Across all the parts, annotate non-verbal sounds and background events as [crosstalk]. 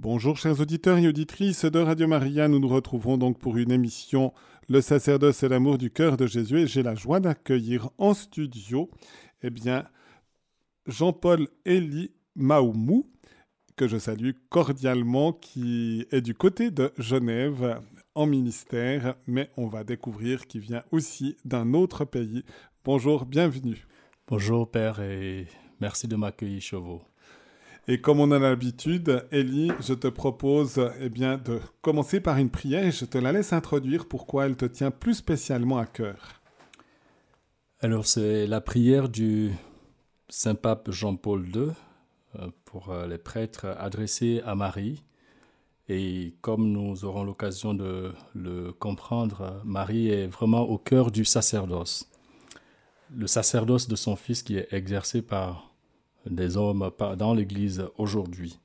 Bonjour chers auditeurs et auditrices de Radio Maria, nous nous retrouvons donc pour une émission Le sacerdoce et l'amour du cœur de Jésus et j'ai la joie d'accueillir en studio eh bien, Jean-Paul Elie Maoumou, que je salue cordialement, qui est du côté de Genève en ministère, mais on va découvrir qu'il vient aussi d'un autre pays. Bonjour, bienvenue. Bonjour Père et merci de m'accueillir chez vous. Et comme on a l'habitude, Ellie, je te propose eh bien, de commencer par une prière et je te la laisse introduire pourquoi elle te tient plus spécialement à cœur. Alors c'est la prière du Saint-Pape Jean-Paul II euh, pour euh, les prêtres adressée à Marie. Et comme nous aurons l'occasion de le comprendre, Marie est vraiment au cœur du sacerdoce. Le sacerdoce de son fils qui est exercé par des hommes dans l'Église aujourd'hui.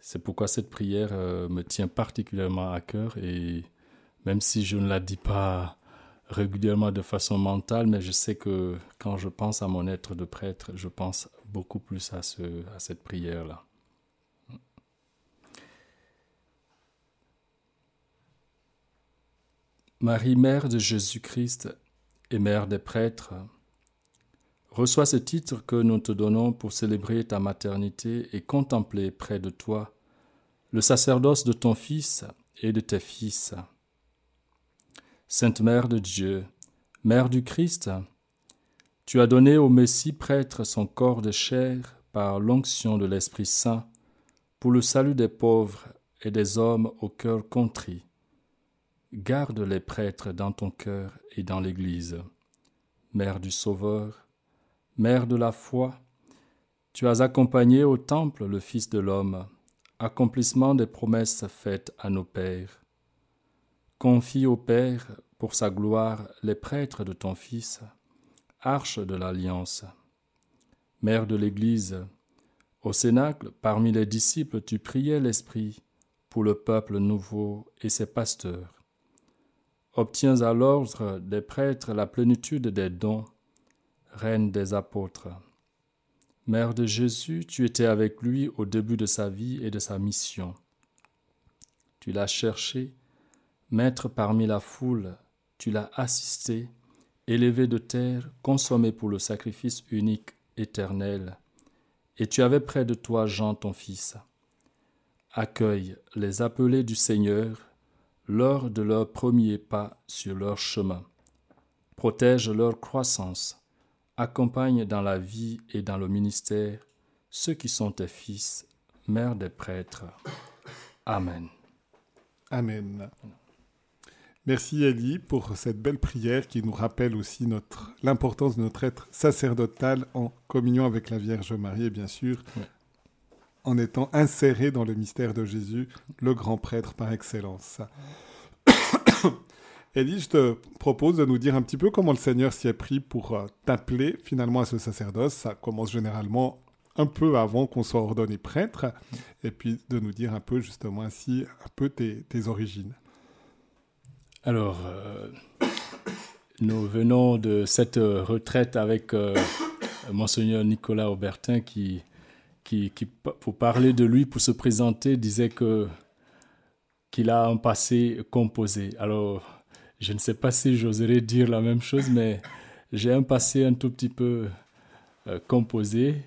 C'est pourquoi cette prière euh, me tient particulièrement à cœur et même si je ne la dis pas régulièrement de façon mentale, mais je sais que quand je pense à mon être de prêtre, je pense beaucoup plus à, ce, à cette prière-là. Marie, Mère de Jésus-Christ et Mère des prêtres, Reçois ce titre que nous te donnons pour célébrer ta maternité et contempler près de toi le sacerdoce de ton Fils et de tes fils. Sainte Mère de Dieu, Mère du Christ, tu as donné au Messie prêtre son corps de chair par l'onction de l'Esprit Saint pour le salut des pauvres et des hommes au cœur contrit. Garde les prêtres dans ton cœur et dans l'Église. Mère du Sauveur, Mère de la foi, tu as accompagné au temple le Fils de l'homme, accomplissement des promesses faites à nos pères. Confie au Père, pour sa gloire, les prêtres de ton Fils, arche de l'alliance. Mère de l'Église, au Cénacle, parmi les disciples, tu priais l'Esprit pour le peuple nouveau et ses pasteurs. Obtiens à l'ordre des prêtres la plénitude des dons Reine des apôtres. Mère de Jésus, tu étais avec lui au début de sa vie et de sa mission. Tu l'as cherché, maître parmi la foule, tu l'as assisté, élevé de terre, consommé pour le sacrifice unique éternel, et tu avais près de toi Jean ton fils. Accueille les appelés du Seigneur lors de leur premier pas sur leur chemin. Protège leur croissance accompagne dans la vie et dans le ministère ceux qui sont tes fils, mère des prêtres. Amen. Amen. Merci Elie pour cette belle prière qui nous rappelle aussi notre l'importance de notre être sacerdotal en communion avec la Vierge Marie et bien sûr en étant inséré dans le mystère de Jésus, le grand prêtre par excellence. Elie, je te propose de nous dire un petit peu comment le Seigneur s'y est pris pour euh, t'appeler finalement à ce sacerdoce. Ça commence généralement un peu avant qu'on soit ordonné prêtre, et puis de nous dire un peu justement ainsi un peu tes, origines. Alors, euh, nous venons de cette retraite avec euh, monseigneur Nicolas Aubertin qui, qui, qui, pour parler de lui, pour se présenter, disait que qu'il a un passé composé. Alors, je ne sais pas si j'oserais dire la même chose, mais j'ai un passé un tout petit peu euh, composé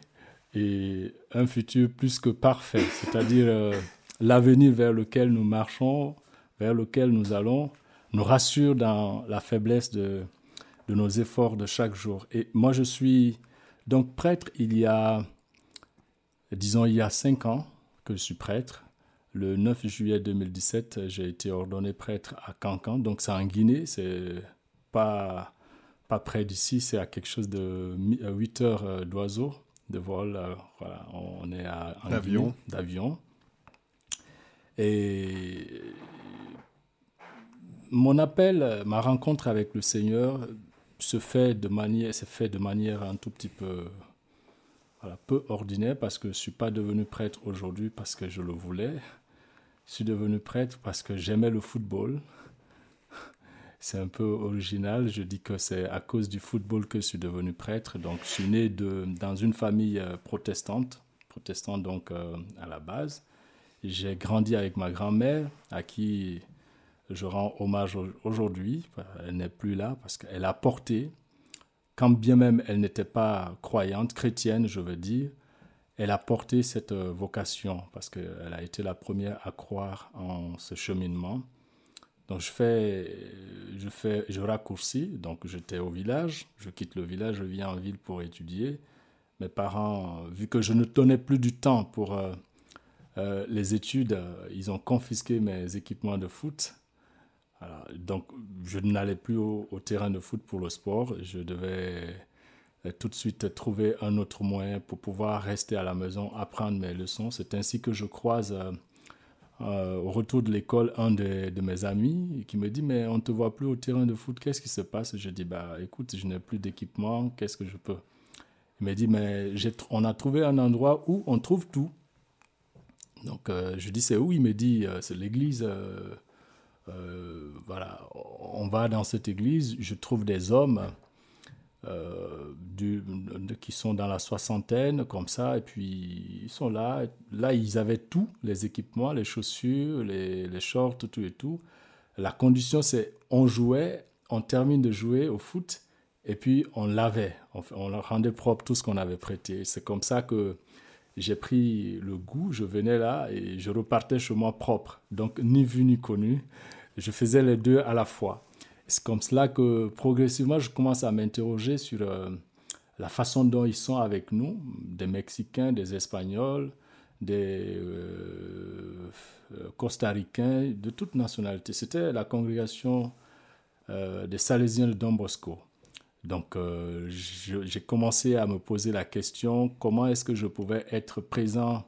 et un futur plus que parfait, c'est-à-dire euh, l'avenir vers lequel nous marchons, vers lequel nous allons, nous rassure dans la faiblesse de, de nos efforts de chaque jour. Et moi, je suis donc prêtre il y a, disons, il y a cinq ans que je suis prêtre. Le 9 juillet 2017, j'ai été ordonné prêtre à Cancan, donc c'est en Guinée, c'est pas, pas près d'ici, c'est à quelque chose de 8 heures euh, d'oiseau, de vol. Euh, voilà, on est à d'avion. d'avion. Et mon appel, ma rencontre avec le Seigneur se fait de manière, s'est fait de manière un tout petit peu, voilà, peu ordinaire parce que je suis pas devenu prêtre aujourd'hui parce que je le voulais. Je suis devenu prêtre parce que j'aimais le football. [laughs] C'est un peu original. Je dis que c'est à cause du football que je suis devenu prêtre. Donc, je suis né dans une famille euh, protestante, protestante donc euh, à la base. j'ai grandi avec ma grand-mère, à qui je rends hommage aujourd'hui. Elle n'est plus là parce qu'elle a porté, quand bien même elle n'était pas croyante, chrétienne, je veux dire, elle a porté cette vocation parce qu'elle a été la première à croire en ce cheminement. Donc je fais, je fais, je raccourcis. Donc j'étais au village, je quitte le village, je viens en ville pour étudier. Mes parents, vu que je ne tenais plus du temps pour euh, euh, les études, euh, ils ont confisqué mes équipements de foot. donc je n'allais plus au, terrain de foot pour le sport. Je devais tout de suite trouver un autre moyen pour pouvoir rester à la maison, apprendre mes leçons. C'est ainsi que je croise euh, au retour de l'école, un de, mes amis qui me dit Mais on ne te voit plus au terrain de foot, qu'est-ce qui se passe? Je dis Bah écoute, je n'ai plus d'équipement, qu'est-ce que je peux? Il me dit Mais on a trouvé un endroit où on trouve tout. Donc euh, je dis C'est où? Il me dit euh, C'est l'église. voilà, on va dans cette église, je trouve des hommes euh, qui sont dans la soixantaine, comme ça, et puis ils sont là. Là, ils avaient tout, les équipements, les chaussures, les, les shorts, tout et tout. La condition, c'est on jouait, on termine de jouer au foot, et puis on lavait, on, on rendait propre tout ce qu'on avait prêté. C'est comme ça que j'ai pris le goût, je venais là et je repartais chez moi propre. Donc, ni vu ni connu, je faisais les deux à la fois. C'est comme cela que progressivement, je commence à m'interroger sur euh, la façon dont ils sont avec nous, des Mexicains, des Espagnols, des euh, euh, Costa-Ricains, de toute nationalité. C'était la congrégation des Salésiens de Don Bosco. Donc, j'ai commencé à me poser la question comment est-ce que je pouvais être présent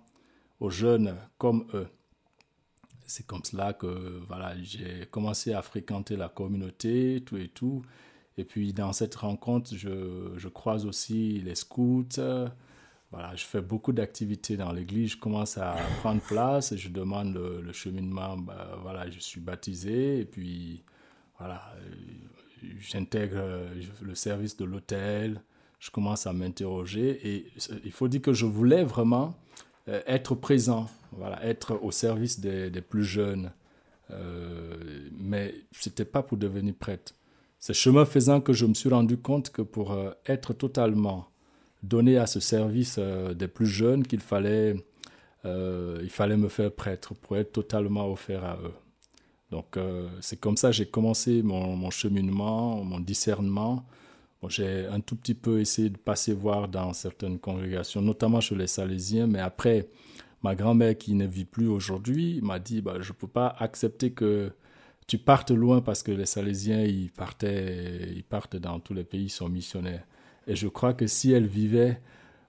aux jeunes comme eux? C'est comme cela que voilà, j'ai commencé à fréquenter la communauté, tout et tout. Et puis dans cette rencontre, je, je croise aussi les scouts. Voilà, je fais beaucoup d'activités dans l'église. Je commence à prendre place. Et je demande le, cheminement. Bah, voilà, je suis baptisé. Et puis voilà, j'intègre le service de l'hôtel. Je commence à m'interroger. Et il faut dire que je voulais vraiment être présent, voilà, être au service des, plus jeunes. Euh, mais ce n'était pas pour devenir prêtre. C'est chemin faisant que je me suis rendu compte que pour euh, être totalement donné à ce service des plus jeunes, qu'il fallait, il fallait me faire prêtre pour être totalement offert à eux. Donc c'est comme ça que j'ai commencé mon, cheminement, mon discernement j'ai un tout petit peu essayé de passer voir dans certaines congrégations, notamment chez les Salésiens, mais après, ma grand-mère qui ne vit plus aujourd'hui m'a dit bah, Je ne peux pas accepter que tu partes loin parce que les Salésiens, ils, partaient, ils partent dans tous les pays, ils sont missionnaires. Et je crois que si elle vivait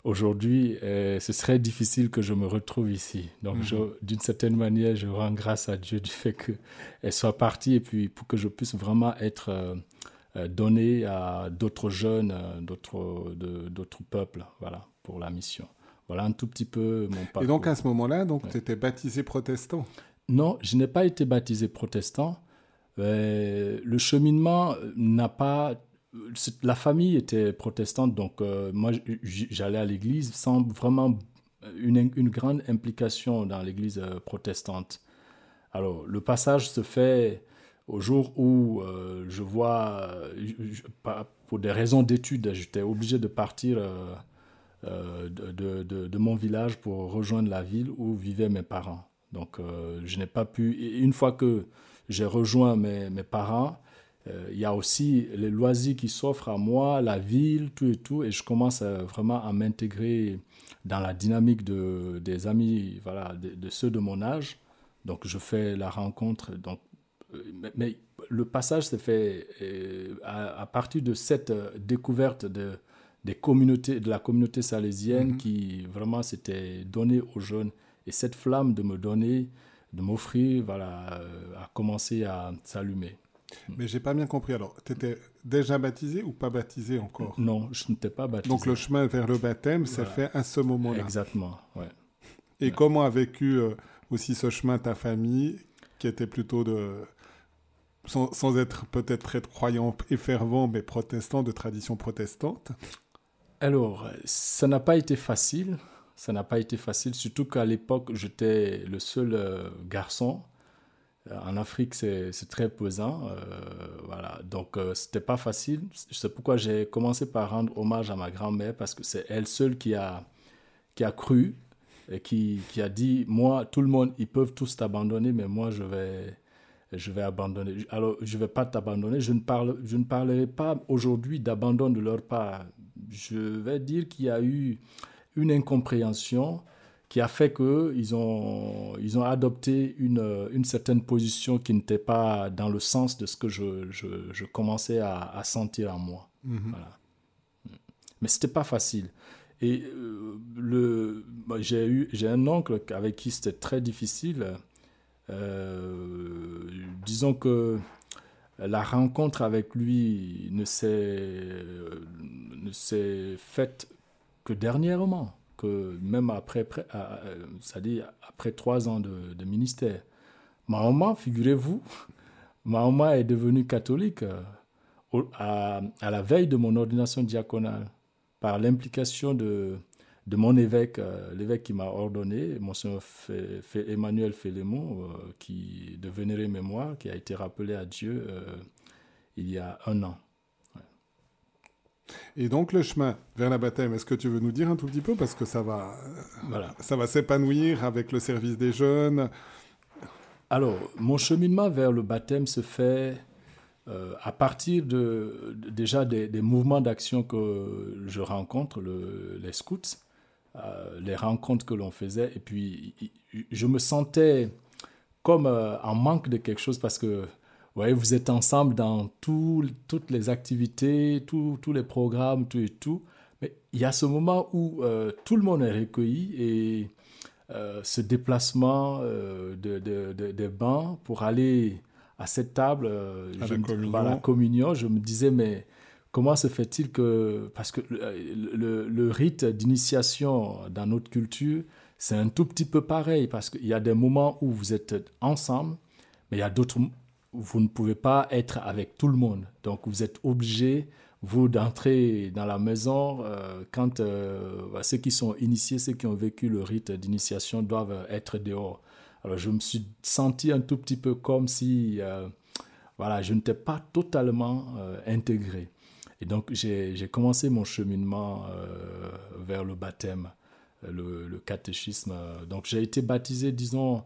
aujourd'hui, euh, ce serait difficile que je me retrouve ici. Donc, mhm. d'une certaine manière, je rends grâce à Dieu du fait qu'elle soit partie et puis pour que je puisse vraiment être. Euh, euh, donner à d'autres jeunes, euh, d'autres, d'autres peuples, voilà, pour la mission. Voilà un tout petit peu mon parcours. Et donc à ce moment-là, donc tu étais baptisé protestant Non, je n'ai pas été baptisé protestant. Euh, le cheminement n'a pas. La famille était protestante, donc moi j'allais à l'église sans vraiment une, une grande implication dans l'église protestante. Alors le passage se fait au jour où euh, je vois, pour des raisons d'études, j'étais obligé de partir euh, euh, de, mon village pour rejoindre la ville où vivaient mes parents. Donc je n'ai pas pu, une fois que j'ai rejoint mes, mes parents, il y a aussi les loisirs qui s'offrent à moi, la ville, tout et tout, et je commence vraiment à m'intégrer dans la dynamique de, des amis, voilà, de, de, ceux de mon âge. Donc je fais la rencontre. Donc mais, le passage s'est fait euh, à, partir de cette euh, découverte de, des communautés, de la communauté salésienne mhm. qui vraiment s'était donnée aux jeunes. Et cette flamme de me donner, de m'offrir, voilà, euh, a commencé à s'allumer. Mais j'ai pas bien compris. Alors, tu étais déjà baptisé ou pas baptisé encore? Non, je n'étais pas baptisé. Donc le chemin vers le baptême s'est fait à ce moment-là. Exactement, ouais. Et comment a vécu aussi ce chemin ta famille, qui était plutôt de sans, être peut-être très croyant et fervent, mais protestant de tradition protestante Alors, ça n'a pas été facile. Ça n'a pas été facile, surtout qu'à l'époque, j'étais le seul euh, garçon. Euh, en Afrique, c'est très pesant. Euh, voilà. Donc, c'était pas facile. C'est pourquoi j'ai commencé par rendre hommage à ma grand-mère, parce que c'est elle seule qui a, qui a cru et qui, qui, a dit Moi, tout le monde, ils peuvent tous t'abandonner, mais moi, je vais, je vais abandonner. Alors, je ne vais pas t'abandonner. Je, ne parle, je ne parlerai pas aujourd'hui d'abandon de leur part. Je vais dire qu'il y a eu une incompréhension qui a fait qu'ils ont, ils ont adopté une, une certaine position qui n'était pas dans le sens de ce que je, je, je commençais à, à, sentir en moi. Mhm. Voilà. Mais c'était pas facile. Et euh, le, j'ai, eu, j'ai un oncle avec qui c'était très difficile. Euh, disons que la rencontre avec lui ne s'est, ne s'est faite que dernièrement, que même après, après trois ans de, ministère, maman, figurez-vous, [laughs] maman est devenue catholique euh, à, à, la veille de mon ordination diaconale par l'implication de, de mon évêque, euh, l'évêque qui m'a ordonné, Monseigneur Emmanuel Félémon, euh, qui de vénéré mémoire, qui a été rappelé à Dieu il y a un an. Et donc le chemin vers la baptême, est-ce que tu veux nous dire un tout petit peu? Parce que ça va, voilà. ça va s'épanouir avec le service des jeunes. Alors mon cheminement vers le baptême se fait euh, à partir de déjà des, des mouvements d'action que je rencontre, le, les scouts, euh, les rencontres que l'on faisait, et puis je me sentais comme euh, en manque de quelque chose parce que voyez, vous êtes ensemble dans toutes les activités, tous les programmes, tout et tout. Mais il y a ce moment où euh, tout le monde est recueilli et ce déplacement euh, de, de, des bancs pour aller à cette table, à, je la me, la communion, je me disais, mais comment se fait-il que... Parce que le, le rite d'initiation dans notre culture, c'est un tout petit peu pareil, parce qu'il y a des moments où vous êtes ensemble, mais il y a d'autres vous ne pouvez pas être avec tout le monde. Donc vous êtes obligé, vous, d'entrer dans la maison euh, quand euh, ceux qui sont initiés, ceux qui ont vécu le rite d'initiation doivent être dehors. Alors je me suis senti un tout petit peu comme si euh, voilà, je n'étais pas totalement intégré. Et donc j'ai commencé mon cheminement vers le baptême, le, le catéchisme. Donc j'ai été baptisé, disons,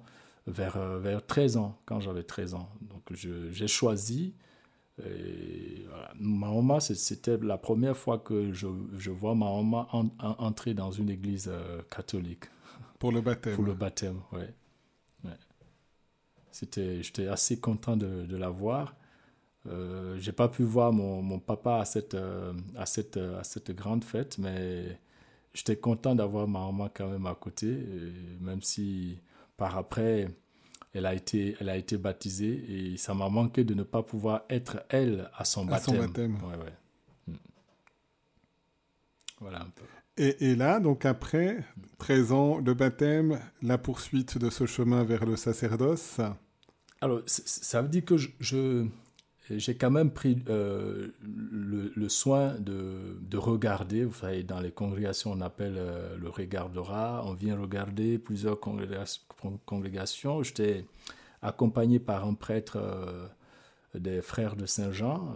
vers, euh, vers 13 ans, quand j'avais 13 ans. Donc j'ai choisi. Et voilà. Ma maman, c'était la première fois que je, je vois ma maman entrer dans une église euh, catholique. Pour le baptême. Pour le baptême, oui. Ouais. J'étais assez content de, de la voir. Euh, j'ai pas pu voir mon, mon papa à cette, euh, à, cette, à cette grande fête, mais j'étais content d'avoir ma maman quand même à côté, même si par après, elle a été, elle a été baptisée et ça m'a manqué de ne pas pouvoir être elle à son baptême. À son baptême. Ouais, ouais. Hmm. Voilà un peu. Et, et, là, donc après 13 ans de baptême, la poursuite de ce chemin vers le sacerdoce? Alors, ça veut dire que je, je j'ai quand même pris euh, le, soin de, de, regarder. Vous savez, dans les congrégations, on appelle euh, le regard rat. On vient regarder plusieurs congrégations. J'étais accompagné par un prêtre euh, des frères de Saint-Jean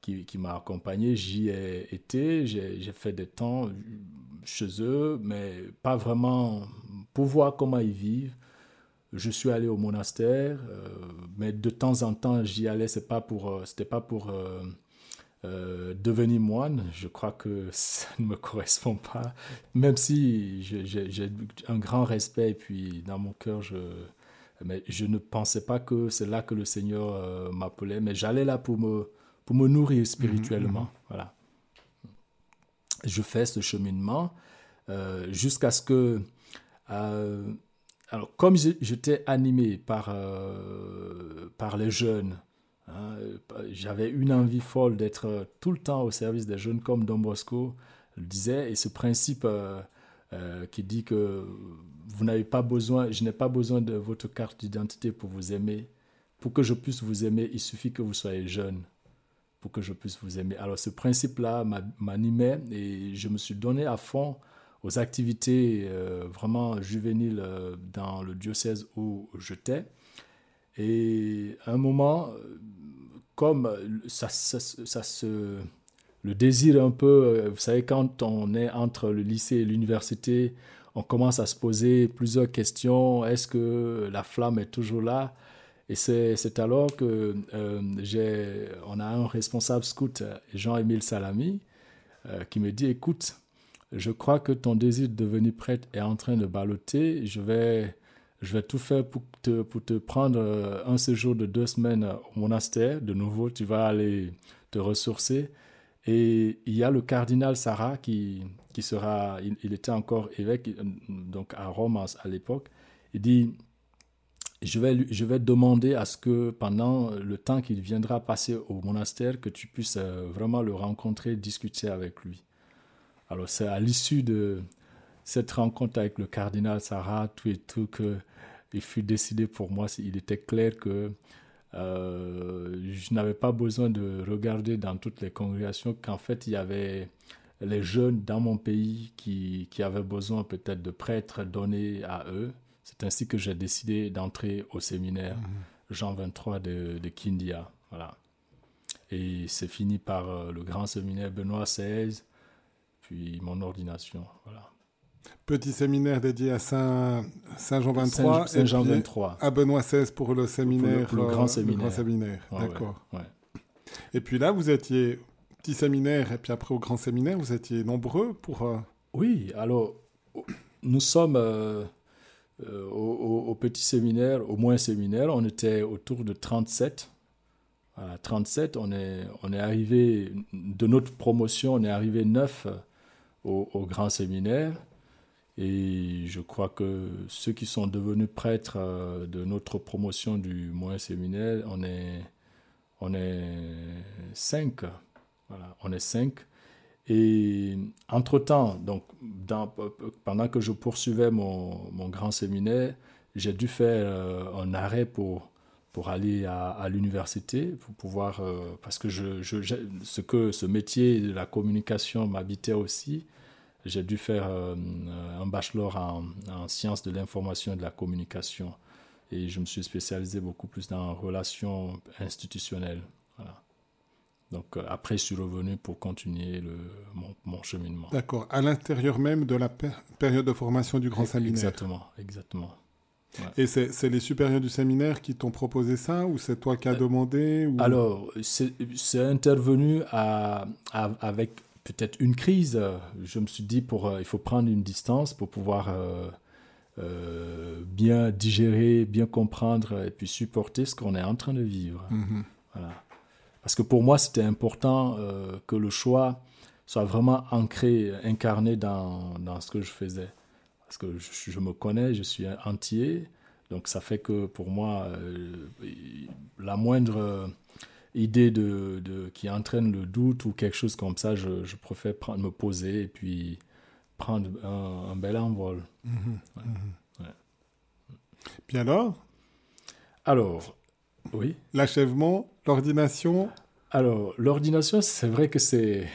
qui, qui m'a accompagné. J'y ai été, j'ai fait des temps chez eux, mais pas vraiment pour voir comment ils vivent je suis allé au monastère, euh, mais de temps en temps j'y allais. C'est pas pour, euh, c'était pas pour euh, devenir moine. Je crois que ça ne me [laughs] correspond pas. Même si j'ai un grand respect et puis dans mon cœur je, mais je ne pensais pas que c'est là que le Seigneur m'appelait. Mais j'allais là pour me pour me nourrir spirituellement. Mmh, mmh. Voilà. Je fais ce cheminement jusqu'à ce que alors, comme j'étais animé par, euh, par les jeunes, hein, j'avais une envie folle d'être tout le temps au service des jeunes, comme Don Bosco le disait, et ce principe euh, euh, qui dit que vous n'avez pas besoin, je n'ai pas besoin de votre carte d'identité pour vous aimer. Pour que je puisse vous aimer, il suffit que vous soyez jeune pour que je puisse vous aimer. Alors, ce principe-là m'animait et je me suis donné à fond aux activités vraiment juvéniles dans le diocèse où j'étais. Et à un moment, comme ça, ça, se le désir un peu, vous savez, quand on est entre le lycée et l'université, on commence à se poser plusieurs questions. Est-ce que la flamme est toujours là? Et c'est alors que euh, on a un responsable scout, Jean-Émile Salami, euh, qui me dit, écoute, je crois que ton désir de devenir prêtre est en train de balloter. Je vais, je vais tout faire pour te, pour te prendre euh, un séjour de deux semaines au monastère. De nouveau, tu vas aller te ressourcer. Et il y a le cardinal Sarah qui, qui sera, il, était encore évêque, donc à Rome à, l'époque. Il dit, je vais, je vais demander à ce que pendant le temps qu'il viendra passer au monastère, que tu puisses euh, vraiment le rencontrer, discuter avec lui. Alors c'est à l'issue de cette rencontre avec le cardinal Sarah, tout et tout, que il fut décidé pour moi, il était clair que euh, je n'avais pas besoin de regarder dans toutes les congrégations qu'en fait il y avait les jeunes dans mon pays qui, qui avaient besoin peut-être de prêtres donnés à eux. C'est ainsi que j'ai décidé d'entrer au séminaire mhm. Jean 23 de, de Kindia. Voilà. Et c'est fini par euh, le grand séminaire Benoît XVI, puis mon ordination. Voilà. Petit séminaire dédié à Saint, Saint Jean 23. Saint, Jean 23. À Benoît XVI pour le séminaire. le, grand séminaire. Le grand séminaire. D'accord. Et puis là, vous étiez petit séminaire et puis après au grand séminaire, vous étiez nombreux pour... Euh, oui, alors nous sommes euh, euh, au, petit séminaire, au moins séminaire, on était autour de 37. Voilà, 37, on est, on est arrivé, de notre promotion, on est arrivé 9 au, grand séminaire. Et je crois que ceux qui sont devenus prêtres euh, de notre promotion du moyen séminaire, on est, on est cinq. Voilà, on est cinq. Et entre-temps, donc, pendant que je poursuivais mon, mon grand séminaire, j'ai dû faire euh, un arrêt pour, pour aller à, à l'université, pour pouvoir, euh, parce que je, je, ce, que, ce métier de la communication m'habitait aussi j'ai dû faire euh, un bachelor en, sciences de l'information et de la communication. Et je me suis spécialisé beaucoup plus dans relations institutionnelles. Donc euh, après, je suis revenu pour continuer le, mon, cheminement. D'accord. À l'intérieur même de la période de formation du grand séminaire. Exactement, exactement. Et c'est les supérieurs du séminaire qui t'ont proposé ça ou c'est toi qui as euh, demandé ou... Alors, c'est intervenu à, avec peut-être une crise, je me suis dit pour euh, il faut prendre une distance pour pouvoir euh, bien digérer, bien comprendre et puis supporter ce qu'on est en train de vivre. Mhm. Voilà. Parce que pour moi, c'était important que le choix soit vraiment ancré, incarné dans, dans, ce que je faisais. Parce que je, je, me connais, je suis entier. Donc ça fait que pour moi, la moindre idée de, de, qui entraîne le doute ou quelque chose comme ça, je, je préfère prendre, me poser et puis prendre un, bel envol. Mhm. Puis alors? Alors, oui. L'achèvement, l'ordination? Alors, l'ordination, c'est vrai que c'est...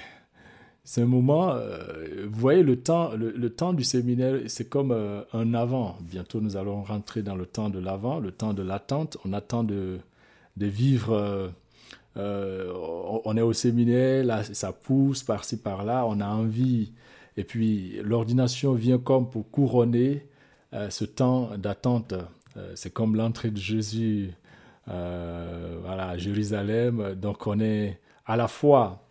C'est un moment, euh, vous voyez, le temps, le, temps du séminaire, c'est comme euh, un avant. Bientôt, nous allons rentrer dans le temps de l'avant, le temps de l'attente. On attend de, de vivre euh, on est au séminaire, là, ça pousse par-ci, par-là, on a envie. Et puis, l'ordination vient comme pour couronner ce temps d'attente. C'est comme l'entrée de Jésus voilà, à Jérusalem. Donc, on est à la fois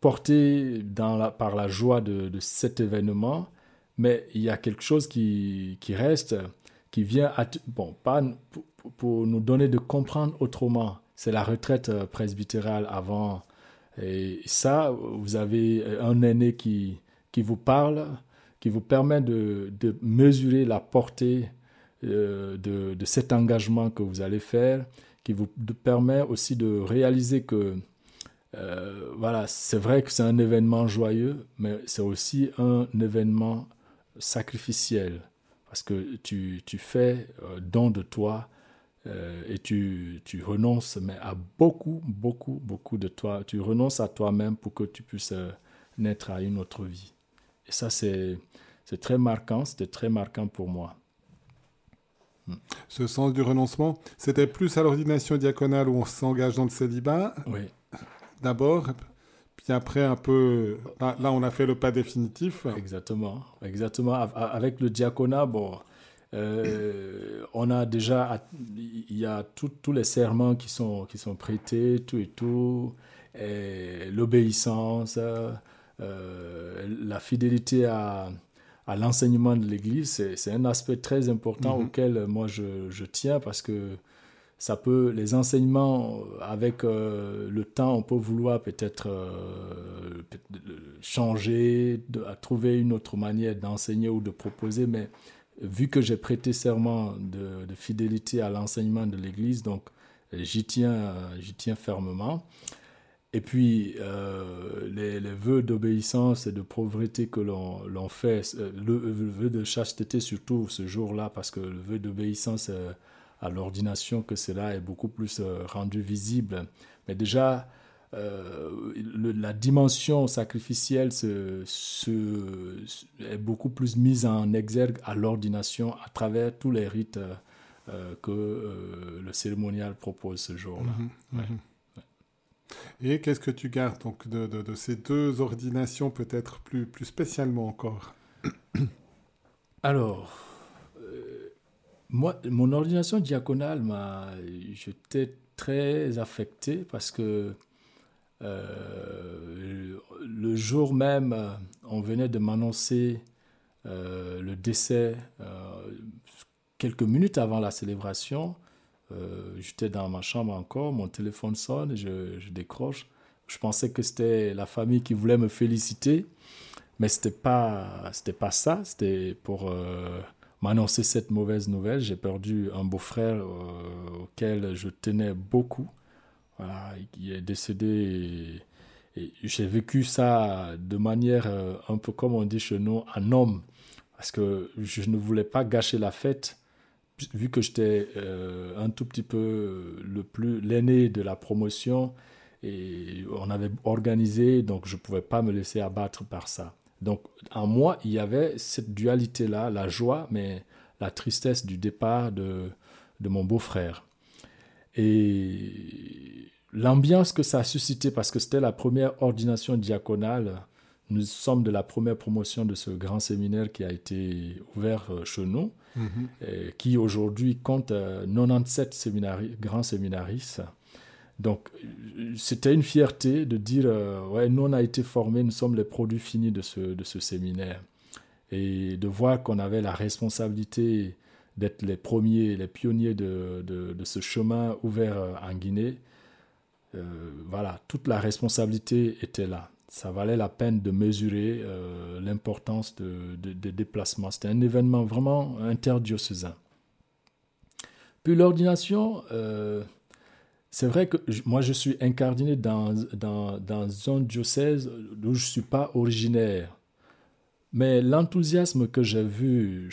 porté par la joie de, cet événement, mais il y a quelque chose qui, reste, qui vient, bon, pas pour nous donner de comprendre autrement c'est la retraite euh, presbytérale avant. Et ça, vous avez un aîné qui, vous parle, qui vous permet de, mesurer la portée euh, de, cet engagement que vous allez faire, qui vous permet aussi de réaliser que, euh, voilà, c'est vrai que c'est un événement joyeux, mais c'est aussi un événement sacrificiel, parce que tu, tu fais don de toi euh, et tu, tu, renonces mais à beaucoup, beaucoup, beaucoup de toi. Tu renonces à toi-même pour que tu puisses euh, naître à une autre vie. et ça, c'est très marquant, c'était très marquant pour moi. Ce sens du renoncement, c'était plus à l'ordination diaconale où on s'engage dans le célibat. Oui. D'abord, puis après un peu, là, on a fait le pas définitif. Exactement, exactement. Avec le diaconat, bon, euh, on a déjà, il y a tous les serments qui sont, qui sont prêtés, tout et tout, l'obéissance, euh, la fidélité à, à l'enseignement de l'Église, c'est un aspect très important mhm. auquel moi je, je, tiens parce que ça peut, les enseignements, avec euh, le temps, on peut vouloir peut-être changer, de, à trouver une autre manière d'enseigner ou de proposer, mais vu que j'ai prêté serment de, fidélité à l'enseignement de l'Église, donc j'y tiens, j'y tiens fermement. Et puis, euh, les, vœux d'obéissance et de pauvreté que l'on fait, euh, le, vœu de chasteté surtout ce jour-là, parce que le vœu d'obéissance euh, à l'ordination, que cela est beaucoup plus rendu visible. Mais déjà, la dimension sacrificielle se, est beaucoup plus mise en exergue à l'ordination à travers tous les rites que le cérémonial propose ce jour-là. Mhm, mhm. Et qu'est-ce que tu gardes donc de, de, ces deux ordinations, peut-être plus, plus spécialement encore? Alors, euh, moi, mon ordination diaconale, m'a, j'étais très affecté parce que euh, le jour même, on venait de m'annoncer euh, le décès quelques minutes avant la célébration. Euh, j'étais dans ma chambre encore, mon téléphone sonne, je, je décroche. Je pensais que c'était la famille qui voulait me féliciter, mais c'était pas, pas ça. C'était pour euh, m'annoncer cette mauvaise nouvelle. J'ai perdu un beau-frère euh, auquel je tenais beaucoup. Voilà, il est décédé. Et, j'ai vécu ça de manière un peu comme on dit chez nous, un homme, parce que je ne voulais pas gâcher la fête vu que j'étais euh, un tout petit peu le plus l'aîné de la promotion et on avait organisé, donc je ne pouvais pas me laisser abattre par ça. Donc en moi, il y avait cette dualité-là, la joie, mais la tristesse du départ de, de mon beau-frère. Et l'ambiance que ça a suscité, parce que c'était la première ordination diaconale, nous sommes de la première promotion de ce grand séminaire qui a été ouvert euh, chez nous, mhm. qui aujourd'hui compte 97 euh, séminari grands séminaristes. Donc, c'était une fierté de dire, euh, ouais, nous, on a été formés, nous sommes les produits finis de ce, de ce séminaire. Et de voir qu'on avait la responsabilité d'être les premiers, les pionniers de, de, ce chemin ouvert en Guinée, voilà, toute la responsabilité était là ça valait la peine de mesurer euh, l'importance des de, déplacements. C'était un événement vraiment interdiocésain. Puis l'ordination, euh, c'est vrai que moi je suis incardiné dans, dans, dans un diocèse où je ne suis pas originaire. Mais l'enthousiasme que j'ai vu,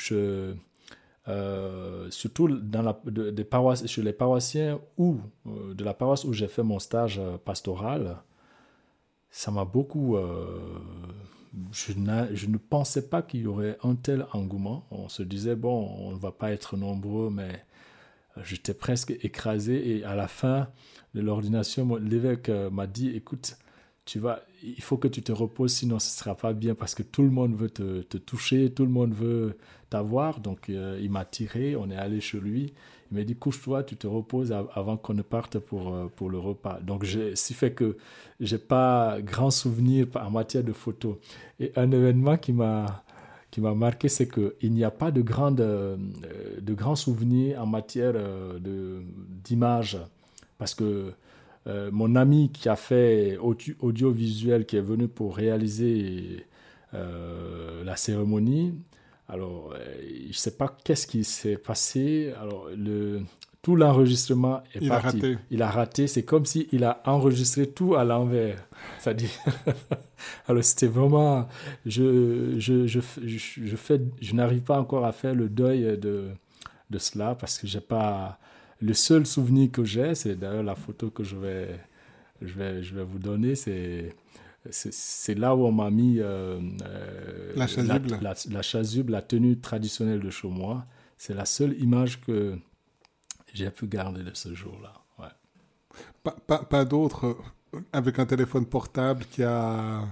euh, surtout dans la, des paroisses, chez les paroissiens ou de la paroisse où j'ai fait mon stage pastoral, ça m'a beaucoup... Euh, je, je, ne pensais pas qu'il y aurait un tel engouement. On se disait, bon, on ne va pas être nombreux, mais j'étais presque écrasé. Et à la fin de l'ordination, l'évêque euh, m'a dit, écoute, tu vas, il faut que tu te reposes, sinon ce ne sera pas bien parce que tout le monde veut te, toucher, tout le monde veut t'avoir. Donc euh, il m'a tiré, on est allé chez lui. Il m'a dit couche-toi, tu te reposes avant qu'on ne parte pour, euh, pour le repas. Donc, ce fait que j'ai pas grand souvenir en matière de photos. Et un événement qui m'a qui m'a marqué, c'est qu'il n'y a pas de grands euh, de grands souvenirs en matière euh, de d'images. Parce que mon ami qui a fait audiovisuel, qui est venu pour réaliser la cérémonie, alors, euh, je ne sais pas qu'est-ce qui s'est passé. Alors, le, tout l'enregistrement est il parti. A raté. Il a raté. C'est comme s'il a enregistré tout à l'envers. [laughs] C'est-à-dire, [laughs] alors c'était vraiment, je, je, je, je, fais, je n'arrive pas encore à faire le deuil de, de cela parce que j'ai pas. Le seul souvenir que j'ai, c'est d'ailleurs la photo que je vais, je vais, je vais vous donner, c'est c'est là où on m'a mis la, chasuble. La, la, chasuble, la tenue traditionnelle de Chaumois. C'est la seule image que j'ai pu garder de ce jour-là. Ouais. Pas, pas, d'autres avec un téléphone portable qui a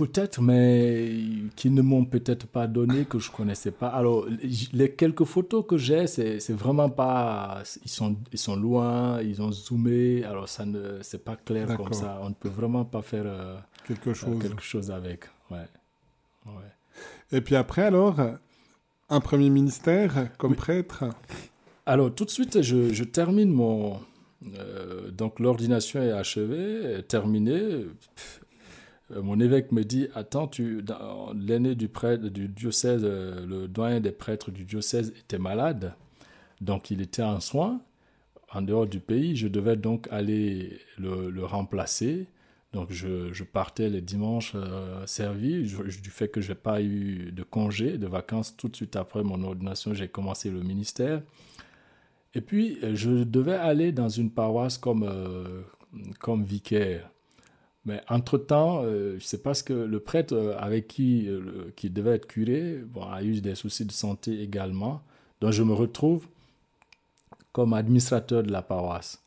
Peut-être, mais qui ne m'ont peut-être pas donné, que je connaissais pas. Alors, les quelques photos que j'ai, c'est vraiment pas. Ils sont, ils sont loin, ils ont zoomé, alors ça ne, c'est pas clair comme ça. On ne peut vraiment pas faire euh, quelque, chose. quelque chose avec. Ouais. ouais. Et puis après, alors, un premier ministère comme prêtre? Alors, tout de suite, je, termine mon. Euh, donc, l'ordination est achevée, terminée. Mon évêque me dit Attends, l'aîné du diocèse, euh, le doyen des prêtres du diocèse était malade, donc il était en soins en dehors du pays. Je devais donc aller le, remplacer. Donc je, partais les dimanches euh, servis, du fait que je n'ai pas eu de congé, de vacances tout de suite après mon ordination, j'ai commencé le ministère. Et puis je devais aller dans une paroisse comme, comme vicaire. Mais entre-temps, euh, je sais pas ce que le prêtre euh, avec qui, euh, qui devait être curé a eu des soucis de santé également. Donc je me retrouve comme administrateur de la paroisse.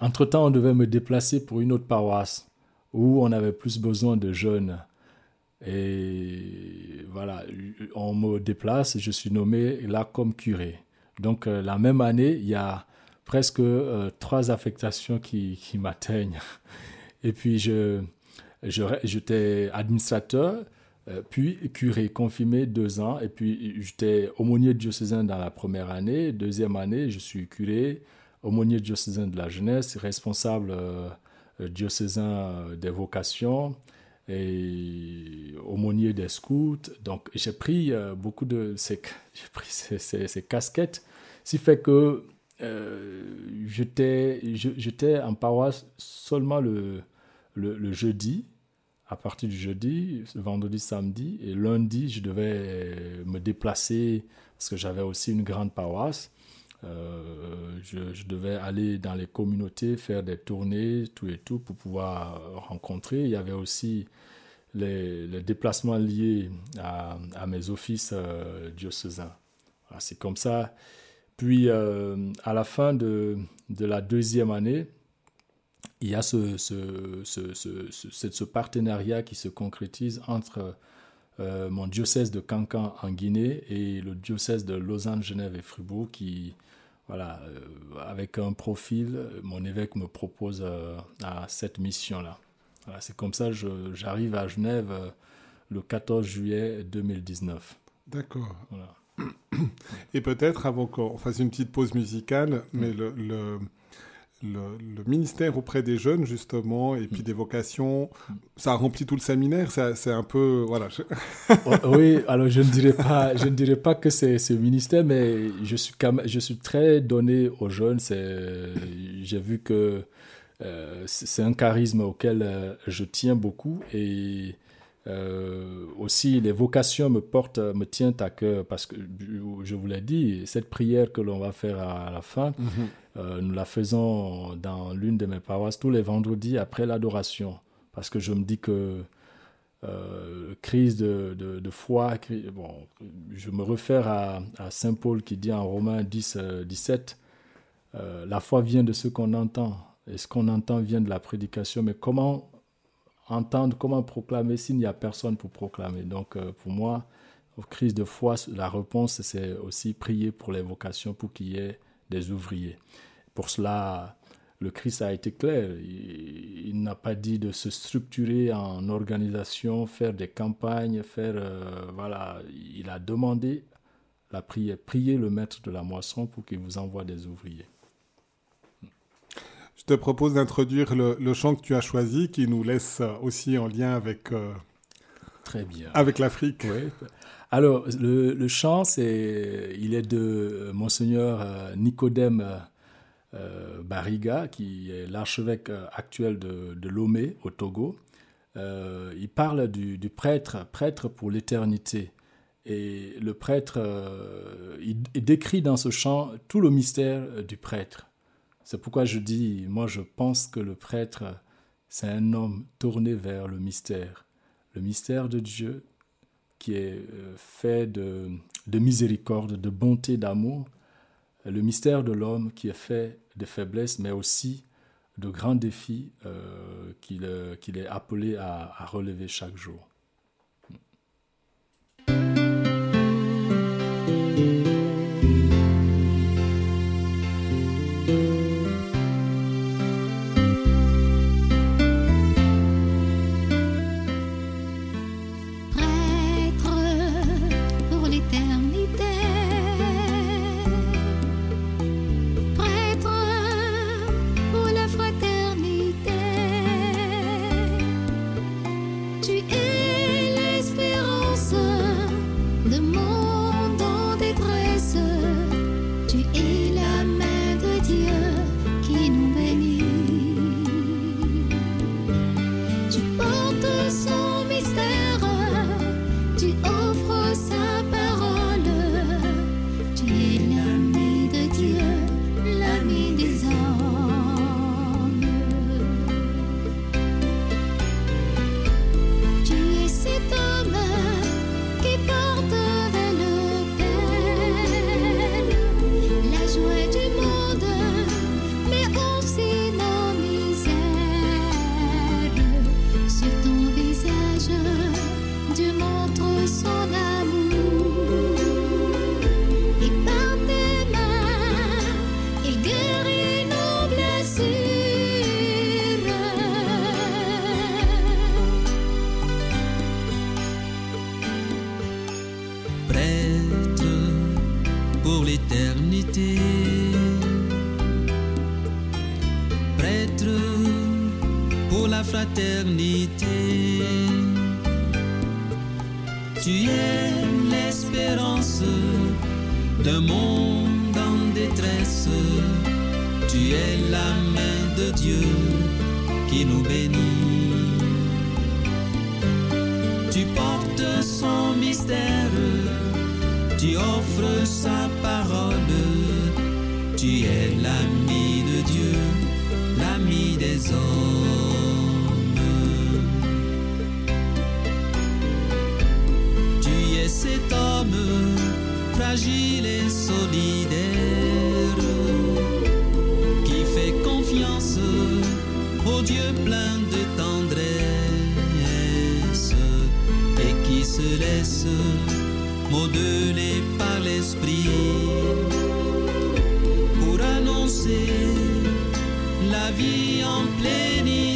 Entre-temps, on devait me déplacer pour une autre paroisse où on avait plus besoin de jeunes. Et voilà, on me déplace et je suis nommé là comme curé. Donc la même année, il y a presque trois affectations qui, m'atteignent. [laughs] Et puis, je, j'étais administrateur, euh, puis curé confirmé deux ans. Et puis, j'étais aumônier diocésain dans la première année. Deuxième année, je suis curé, aumônier diocésain de la jeunesse, responsable euh, diocésain des vocations et aumônier des scouts. Donc, j'ai pris euh, beaucoup de ces, [laughs] pris ces, casquettes, ce qui fait que j'étais, j'étais en paroisse seulement le, le, jeudi, à partir du jeudi, vendredi, samedi, et lundi, je devais me déplacer parce que j'avais aussi une grande paroisse. Euh, je, devais aller dans les communautés, faire des tournées, tout et tout, pour pouvoir rencontrer. Il y avait aussi les, déplacements liés à, mes offices euh. C'est comme ça. Puis, euh, à la fin de, de la deuxième année, il y a ce, ce, ce, ce, partenariat qui se concrétise entre euh, mon diocèse de Cancan en Guinée et le diocèse de Lausanne, Genève et Fribourg qui, voilà, euh, avec un profil, mon évêque me propose euh, à cette mission-là. Voilà, c'est comme ça que j'arrive à Genève le 14 juillet 2019. D'accord. Et peut-être, avant qu'on fasse une petite pause musicale, mais le, le le, ministère auprès des jeunes, justement, et puis mm. des vocations, ça a rempli tout le séminaire. C'est un peu. Voilà. [laughs] Oh, oui, alors je ne dirais pas, je ne dirais pas que c'est ce ministère, mais je suis, je suis très donné aux jeunes. J'ai vu que euh, c'est un charisme auquel euh, je tiens beaucoup et euh, aussi, les vocations me portent, me tiennent à cœur parce que je vous l'ai dit, cette prière que l'on va faire à la fin, mhm. euh, nous la faisons dans l'une de mes paroisses tous les vendredis après l'adoration. Parce que je me dis que euh, crise de, de, foi, bon, je me réfère à, à Saint Paul qui dit en Romains 10, 17, la foi vient de ce qu'on entend. Et ce qu'on entend vient de la prédication. Mais comment entendre comment proclamer s'il n'y a personne pour proclamer. Donc euh, pour moi, aux crises de foi, la réponse, c'est aussi prier pour les vocations, pour qu'il y ait des ouvriers. Pour cela, le Christ a été clair. Il, n'a pas dit de se structurer en organisation, faire des campagnes, faire... Euh, voilà, il a demandé la prière, prier le maître de la moisson pour qu'il vous envoie des ouvriers. Je te propose d'introduire le, chant que tu as choisi, qui nous laisse aussi en lien avec, euh, Très bien. avec l'Afrique. Alors, le, chant, c'est, il est de euh, Monseigneur euh, Nicodème Bariga, qui est l'archevêque actuel de, de, Lomé, au Togo. il parle du, du, prêtre, prêtre pour l'éternité. Et le prêtre, il décrit dans ce chant tout le mystère du prêtre. C'est pourquoi je dis, moi je pense que le prêtre, c'est un homme tourné vers le mystère, le mystère de Dieu qui est euh, fait de, miséricorde, de bonté, d'amour, le mystère de l'homme qui est fait de faiblesse, mais aussi de grands défis euh, euh, qu'il est appelé à relever chaque jour. se laisse modeler par l'esprit pour annoncer la vie en plénitude.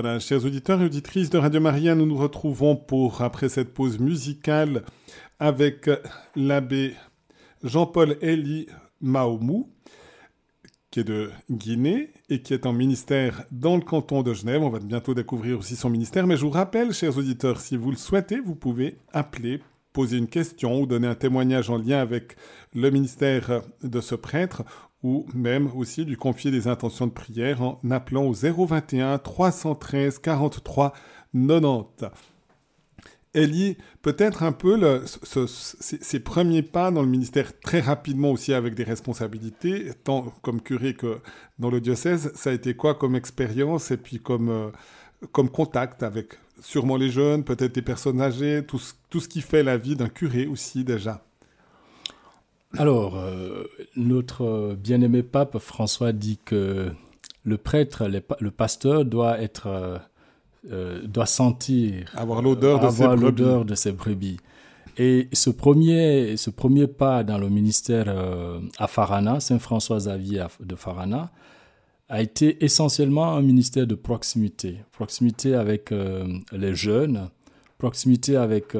Voilà, chers auditeurs et auditrices de Radio Maria, nous nous retrouvons pour, après cette pause musicale, avec l'abbé Jean-Paul Elie Maomou, qui est de Guinée et qui est en ministère dans le canton de Genève. On va bientôt découvrir aussi son ministère. Mais je vous rappelle, chers auditeurs, si vous le souhaitez, vous pouvez appeler, poser une question ou donner un témoignage en lien avec le ministère de ce prêtre ou même aussi lui confier des intentions de prière en appelant au 021 313 43 90. Elie, peut-être un peu le, ses, premiers pas dans le ministère très rapidement aussi avec des responsabilités, tant comme curé que dans le diocèse, ça a été quoi comme expérience et puis comme, euh, comme contact avec sûrement les jeunes, peut-être des personnes âgées, tout, tout ce qui fait la vie d'un curé aussi déjà? Alors, euh, notre bien-aimé pape François dit que le prêtre, le pasteur doit être... Euh, euh, doit sentir, avoir l'odeur de, de ses brebis. Et ce premier, ce premier pas dans le ministère euh, à Farana, Saint-François Xavier de Farana, a été essentiellement un ministère de proximité. Proximité avec les jeunes, proximité avec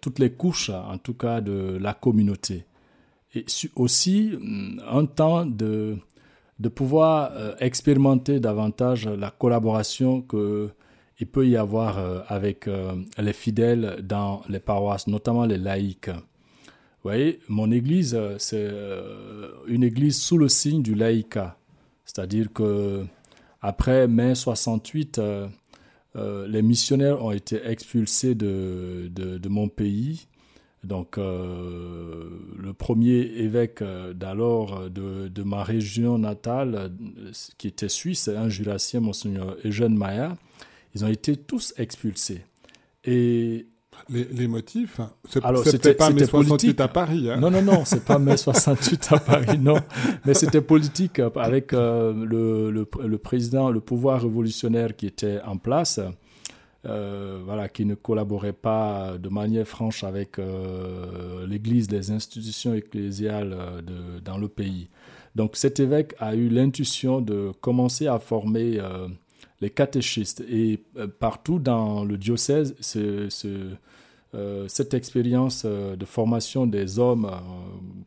toutes les couches, en tout cas, de la communauté. Et aussi mm, un temps de, de pouvoir euh, expérimenter davantage la collaboration qu'il peut y avoir euh, avec euh, les fidèles dans les paroisses, notamment les laïcs. Vous voyez, mon église, c'est une église sous le signe du laïcat. C'est-à-dire que après mai 68, les missionnaires ont été expulsés de, de mon pays donc, euh, le premier évêque euh, d'alors euh, de, ma région natale, qui était suisse, un jurassien, Monseigneur Eugène Maya, ils ont été tous expulsés. Et les, motifs hein, C'était pas mai 68 à Paris. Hein. Non, non, non, c'est pas mai 68 à Paris, non. Mais c'était politique avec le, le, président, le pouvoir révolutionnaire qui était en place. Euh, voilà, qui ne collaborait pas de manière franche avec euh, l'Église, les institutions ecclésiales euh, de, dans le pays. Donc cet évêque a eu l'intuition de commencer à former les catéchistes. Et partout dans le diocèse, ce, cette expérience de formation des hommes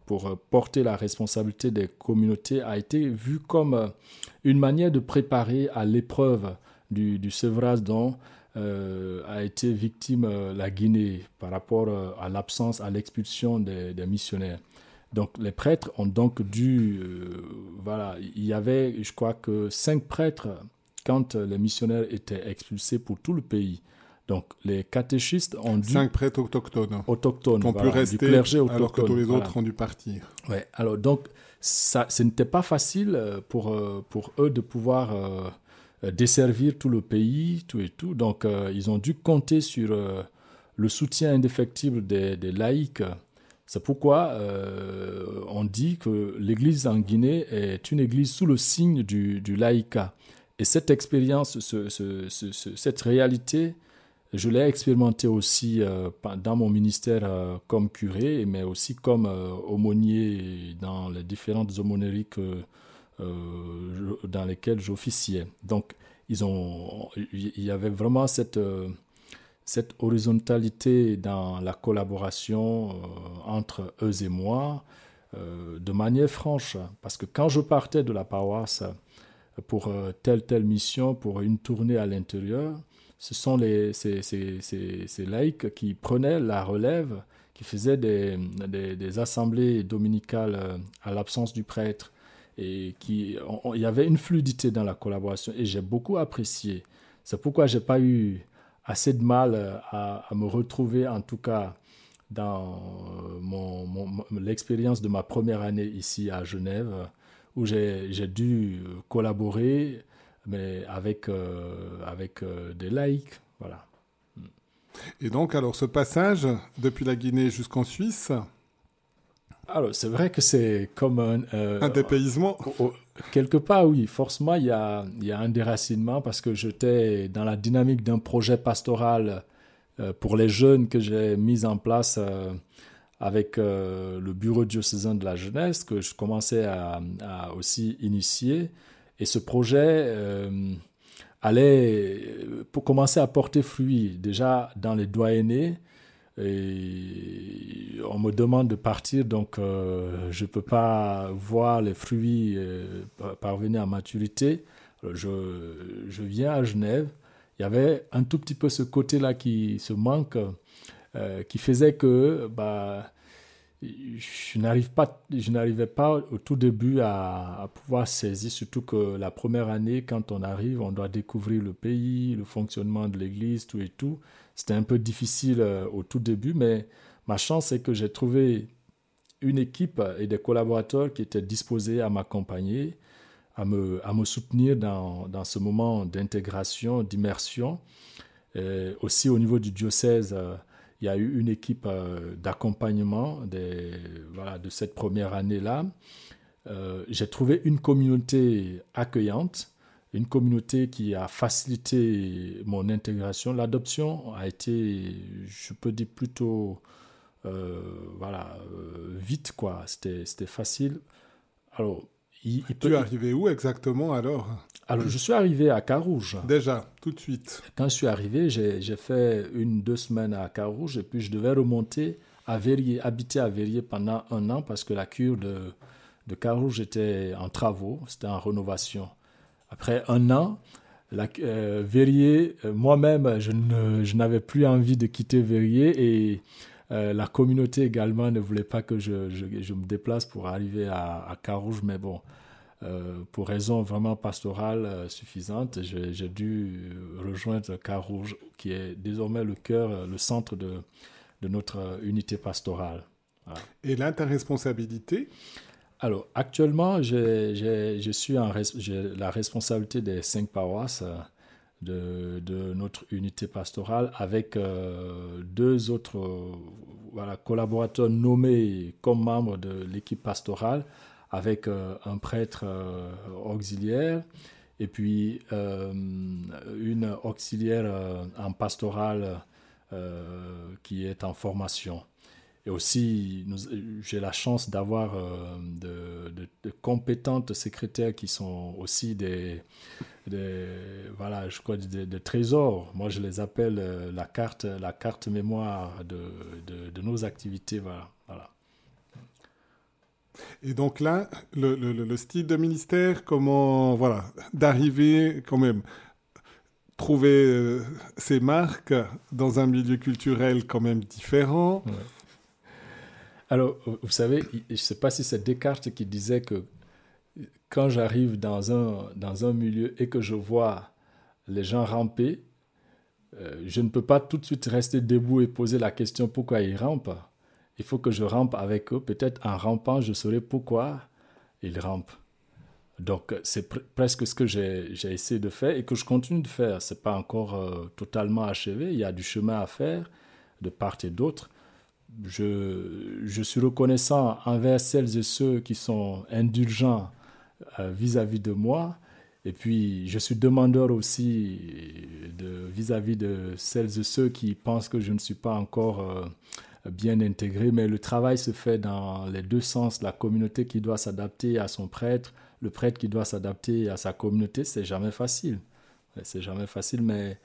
pour porter la responsabilité des communautés a été vue comme une manière de préparer à l'épreuve du, du dont euh, a été victime euh, la Guinée par rapport euh, à l'absence, à l'expulsion des, missionnaires. Donc les prêtres ont donc dû, voilà, il y avait, je crois que cinq prêtres quand les missionnaires étaient expulsés pour tout le pays. Donc les catéchistes ont dû... Cinq prêtres autochtones. Autochtones, Qui ont pu rester alors que tous les autres ont dû partir. Ouais, alors donc ça, ce n'était pas facile pour, pour eux de pouvoir euh, desservir tout le pays, tout et tout. Donc, euh, ils ont dû compter sur euh, le soutien indéfectible des, laïcs. C'est pourquoi on dit que l'Église en Guinée est une Église sous le signe du, du laïcat. Et cette expérience, cette réalité, je l'ai expérimenté aussi dans mon ministère comme curé, mais aussi comme aumônier dans les différentes aumôneries euh, dans lesquels j'officiais. Donc, il y avait vraiment cette, euh, horizontalité dans la collaboration euh, entre eux et moi, de manière franche. Parce que quand je partais de la paroisse pour telle telle mission, pour une tournée à l'intérieur, ce sont ces, laïcs qui prenaient la relève, qui faisaient des, assemblées dominicales à l'absence du prêtre, et qui, il y avait une fluidité dans la collaboration et j'ai beaucoup apprécié. C'est pourquoi j'ai pas eu assez de mal euh, à, me retrouver, en tout cas dans euh, mon, l'expérience de ma première année ici à Genève, où j'ai dû collaborer, mais avec, euh, avec des laïcs. Voilà. Et donc, alors, ce passage depuis la Guinée jusqu'en Suisse, alors, c'est vrai que c'est comme un... Euh, un dépaysement Quelque part, oui. Forcément, il y a, y a un déracinement parce que j'étais dans la dynamique d'un projet pastoral euh, pour les jeunes que j'ai mis en place euh, avec le bureau diocésain de la jeunesse que je commençais à, aussi initier. Et ce projet allait pour commencer à porter fruit déjà dans les doyennés et on me demande de partir, donc euh, je ne peux pas voir les fruits euh, parvenir à maturité. Je, je, viens à Genève. Il y avait un tout petit peu ce côté-là qui se manque, euh, qui faisait que bah, je n'arrive pas, je n'arrivais pas au tout début à, à, pouvoir saisir, surtout que la première année, quand on arrive, on doit découvrir le pays, le fonctionnement de l'Église, tout et tout. C'était un peu difficile euh, au tout début, mais ma chance, c'est que j'ai trouvé une équipe et des collaborateurs qui étaient disposés à m'accompagner, à me, à me soutenir dans, dans ce moment d'intégration, d'immersion. Aussi au niveau du diocèse, euh, il y a eu une équipe euh, d'accompagnement voilà, de cette première année-là. J'ai trouvé une communauté accueillante une communauté qui a facilité mon intégration. L'adoption a été, je peux dire plutôt, euh, voilà, euh, vite quoi. C'était facile. Alors, il, tu es arrivé où exactement alors? Alors, je suis arrivé à Carouge. Déjà, tout de suite. Quand je suis arrivé, j'ai, j'ai fait une, deux semaines à Carouge et puis je devais remonter à Verrier, habiter à Verrier pendant un an parce que la cure de, de Carouge était en travaux, c'était en rénovation. Après un an, la, euh, Verrier, euh, moi-même, je, n'avais plus envie de quitter Verrier et euh, la communauté également ne voulait pas que je, me déplace pour arriver à, Carouge, mais bon, pour raison vraiment pastorale suffisante, j'ai dû rejoindre Carouge, qui est désormais le cœur, le centre de, de notre unité pastorale. Et là, ta responsabilité? Alors, actuellement, je suis en j'ai la responsabilité des cinq paroisses euh, de, notre unité pastorale avec euh, deux autres voilà, collaborateurs nommés comme membres de l'équipe pastorale, avec euh, un prêtre auxiliaire et puis une auxiliaire en pastorale qui est en formation. Et aussi, j'ai la chance d'avoir euh, de, compétentes secrétaires qui sont aussi des, voilà, je crois, des, trésors. Moi, je les appelle euh, la carte, la carte mémoire de, de nos activités. Voilà, voilà. Et donc là, le, le, style de ministère, comment, voilà, d'arriver quand même trouver euh, ses marques dans un milieu culturel quand même différent. Alors, vous savez, je ne sais pas si c'est Descartes qui disait que quand j'arrive dans un, dans un milieu et que je vois les gens ramper, euh, je ne peux pas tout de suite rester debout et poser la question pourquoi ils rampent. Il faut que je rampe avec eux. Peut-être en rampant, je saurai pourquoi ils rampent. Donc, c'est presque ce que j'ai essayé de faire et que je continue de faire. Ce n'est pas encore euh, totalement achevé. Il y a du chemin à faire de part et d'autre je, suis reconnaissant envers celles et ceux qui sont indulgents euh, vis-à-vis de moi. Et puis, je suis demandeur aussi vis-à-vis de, celles et ceux qui pensent que je ne suis pas encore euh, bien intégré. Mais le travail se fait dans les deux sens. La communauté qui doit s'adapter à son prêtre, le prêtre qui doit s'adapter à sa communauté, c'est jamais facile. C'est jamais facile, mais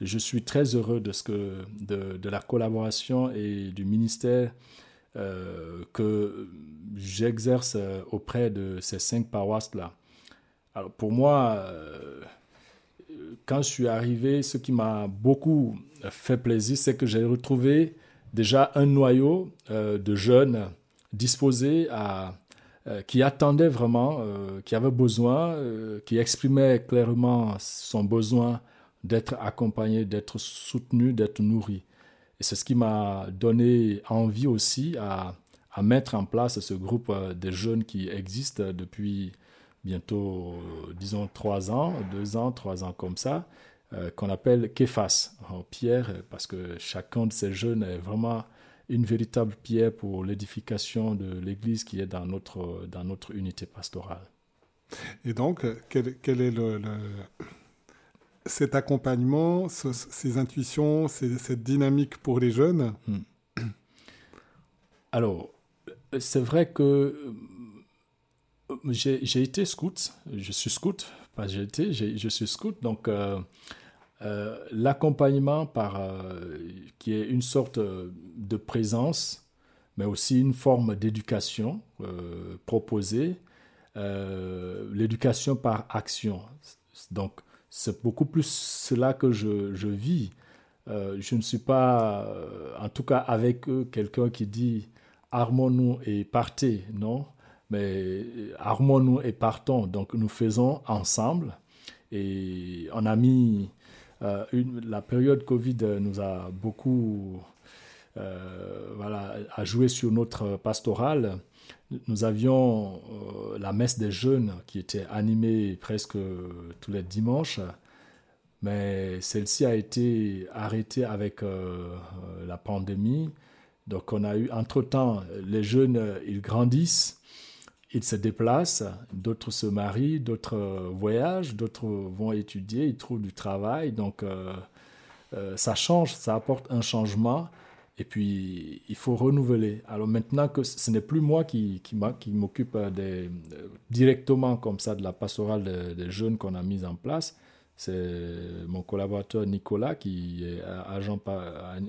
je suis très heureux de, ce que, de, la collaboration et du ministère euh, que j'exerce euh, auprès de ces cinq paroisses-là. Alors pour moi, euh, quand je suis arrivé, ce qui m'a beaucoup fait plaisir, c'est que j'ai retrouvé déjà un noyau de jeunes disposés à, qui attendaient vraiment, qui avaient besoin, qui exprimaient clairement son besoin d'être accompagné, d'être soutenu, d'être nourri. Et c'est ce qui m'a donné envie aussi à, mettre en place ce groupe euh, de jeunes qui existe depuis bientôt, euh, disons, trois ans, deux ans, trois ans comme ça, euh, qu'on appelle Képhas, en pierre, parce que chacun de ces jeunes est vraiment une véritable pierre pour l'édification de l'Église qui est dans notre, dans notre unité pastorale. Et donc, quel est le, cet accompagnement, ces intuitions, cette dynamique pour les jeunes hmm. Alors, c'est vrai que euh, j'ai été scout, je suis scout, pas j'ai été, je suis scout, donc euh, l'accompagnement par qui est une sorte de présence, mais aussi une forme d'éducation proposée, l'éducation par action. Donc, c'est beaucoup plus cela que je, je vis. Euh, je ne suis pas, euh, en tout cas avec eux, quelqu'un qui dit armons-nous et partez, non, mais armons-nous et partons. Donc nous faisons ensemble et on a mis euh, la période Covid nous a beaucoup voilà, a joué sur notre pastorale. Nous avions la messe des jeunes qui était animée presque tous les dimanches mais celle-ci a été arrêtée avec euh, euh, la pandémie. Donc on a eu, entre-temps, les jeunes, euh, ils grandissent, ils se déplacent, d'autres se marient, d'autres voyagent, d'autres vont étudier, ils trouvent du travail. Donc ça change, ça apporte un changement. Et puis, il faut renouveler. Alors maintenant que ce n'est plus moi qui, m'occupe directement comme ça de la pastorale des jeunes qu'on a mise en place, c'est mon collaborateur Nicolas, qui est agent,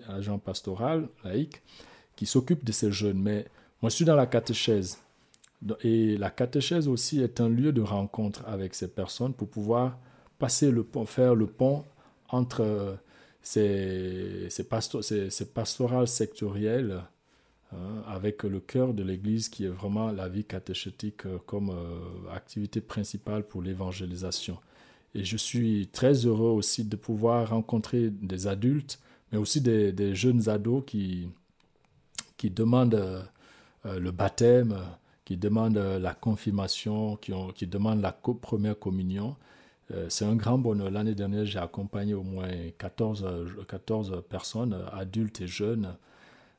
agent pastoral laïque, qui s'occupe de ces jeunes. Mais moi, je suis dans la catéchèse. Et la catéchèse aussi est un lieu de rencontre avec ces personnes pour pouvoir passer le pont, faire le pont entre ces, ces, pastorales sectorielles hein, avec le cœur de l'Église qui est vraiment la vie catéchétique euh, comme euh, activité principale pour l'évangélisation. Et je suis très heureux aussi de pouvoir rencontrer des adultes, mais aussi des, jeunes ados qui, qui demandent euh, le baptême, qui demandent la confirmation, qui, ont, qui demandent la première communion. Euh, c'est un grand bonheur. L'année dernière, j'ai accompagné au moins 14, 14 personnes, adultes et jeunes.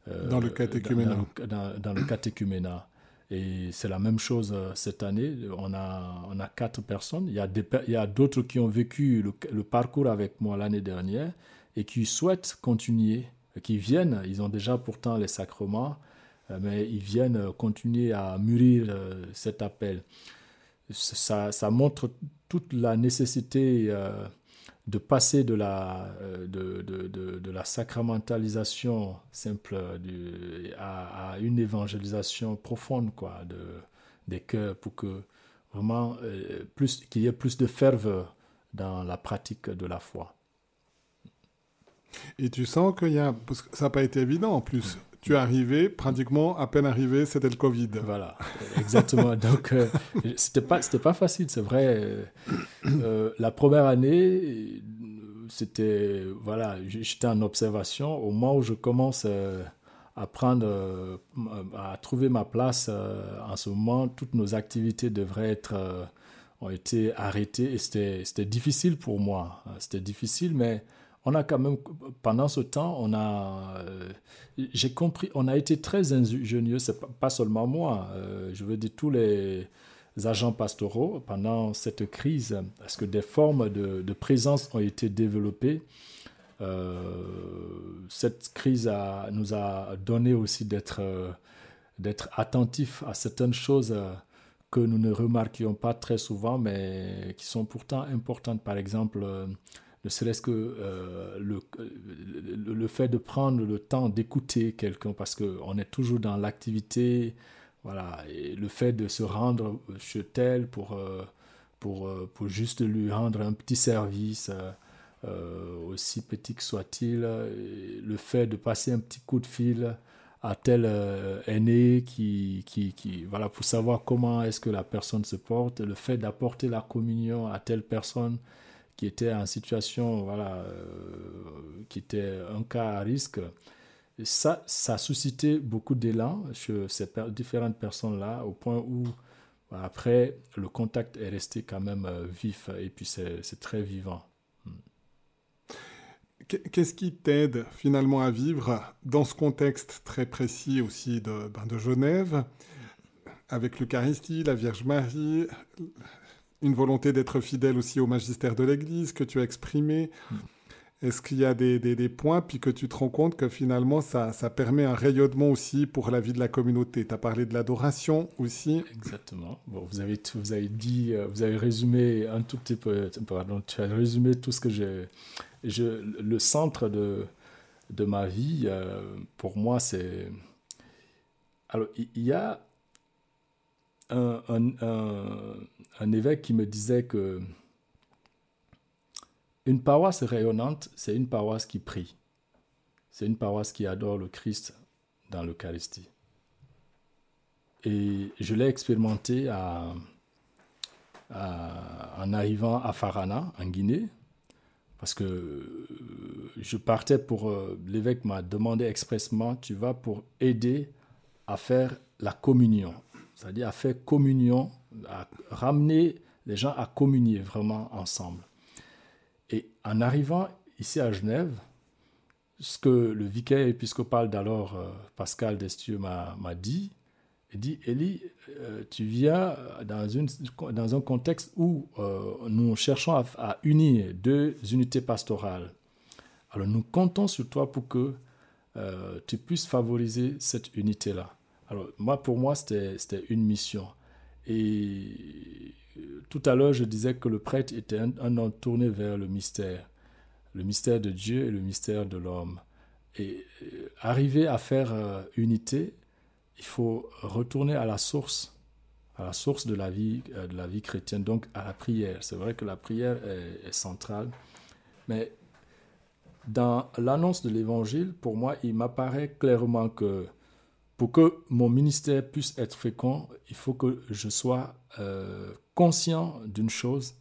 Euh, dans le catéchuménat. Dans, dans, le catéchuménat. Et c'est la même chose euh, cette année. On a, on a quatre personnes. Il y a, d'autres qui ont vécu le, parcours avec moi l'année dernière et qui souhaitent continuer, qui viennent. Ils ont déjà pourtant les sacrements, mais ils viennent continuer à mûrir cet appel. Ça, ça montre toute la nécessité de passer de la, euh, de, de, de, de la sacramentalisation simple du, à, à, une évangélisation profonde quoi, de, des cœurs pour que vraiment euh, plus, qu'il y ait plus de ferveur dans la pratique de la foi. Et tu sens qu'il y a, parce que ça n'a pas été évident en plus, tu es arrivé, pratiquement à peine arrivé, c'était le Covid. Voilà, exactement. [laughs] Donc, euh, c'était pas, c'était pas facile, c'est vrai. Euh, la première année, c'était, voilà, j'étais en observation. Au moment où je commence euh, à prendre, à trouver ma place, en ce moment, toutes nos activités devraient être, ont été arrêtées et c'était difficile pour moi. C'était difficile, mais on a quand même, pendant ce temps, on a, euh, j'ai compris, on a été très ingénieux, c'est pas seulement moi, euh, je veux dire tous les agents pastoraux pendant cette crise, parce que des formes de, présence ont été développées? Euh, cette crise nous a donné aussi d'être d'être attentifs à certaines choses que nous ne remarquions pas très souvent, mais qui sont pourtant importantes. Par exemple, ne serait-ce que euh, le, le, fait de prendre le temps d'écouter quelqu'un, parce qu'on est toujours dans l'activité, voilà, et le fait de se rendre chez tel pour, euh, pour, euh, pour juste lui rendre un petit service, aussi petit que soit-il, le fait de passer un petit coup de fil à tel aîné qui, qui, qui, voilà, pour savoir comment est-ce que la personne se porte, le fait d'apporter la communion à telle personne, qui était en situation, voilà, euh, qui était un cas à risque, ça, ça a suscité beaucoup d'élan chez ces différentes personnes-là, au point où, après, le contact est resté quand même euh, vif et puis c'est très vivant. Hmm. Qu'est-ce qui t'aide finalement à vivre dans ce contexte très précis aussi de, ben, de Genève, avec l'Eucharistie, la Vierge Marie, une volonté d'être fidèle aussi au magistère de l'Église que tu as exprimé. Hmm. Est-ce qu'il y a des, des, points, puis que tu te rends compte que finalement, ça, ça permet un rayonnement aussi pour la vie de la communauté? Tu as parlé de l'adoration aussi. Exactement. Bon, vous avez, vous avez dit, euh, vous avez résumé un tout petit peu, pardon, tu as résumé tout ce que j'ai je, le centre de, de ma vie, euh, pour moi, c'est... Alors, il y a un, un, évêque qui me disait que une paroisse rayonnante, c'est une paroisse qui prie. C'est une paroisse qui adore le Christ dans l'Eucharistie. Et je l'ai expérimenté en arrivant à Farana, en Guinée, parce que je partais pour... Euh, l'évêque m'a demandé expressement, tu vas pour aider à faire la communion, c'est-à-dire à faire communion, à ramener les gens à communier vraiment ensemble. Et en arrivant ici à Genève, ce que le vicaire épiscopal d'alors, euh, Pascal Destieux, m'a dit, il dit, Élie, euh, tu viens dans, un contexte où euh, nous cherchons à, unir deux unités pastorales. Alors nous comptons sur toi pour que tu puisses favoriser cette unité-là. Alors moi, pour moi, c'était une mission. Et tout à l'heure, je disais que le prêtre était un, un homme tourné vers le mystère le mystère de Dieu et le mystère de l'homme. Et euh, arriver à faire euh, unité, il faut retourner à la source, à la source de la vie, euh, de la vie chrétienne, donc à la prière. C'est vrai que la prière est, centrale, mais dans l'annonce de l'évangile, pour moi, il m'apparaît clairement que pour que mon ministère puisse être fécond, il faut que je sois conscient d'une chose,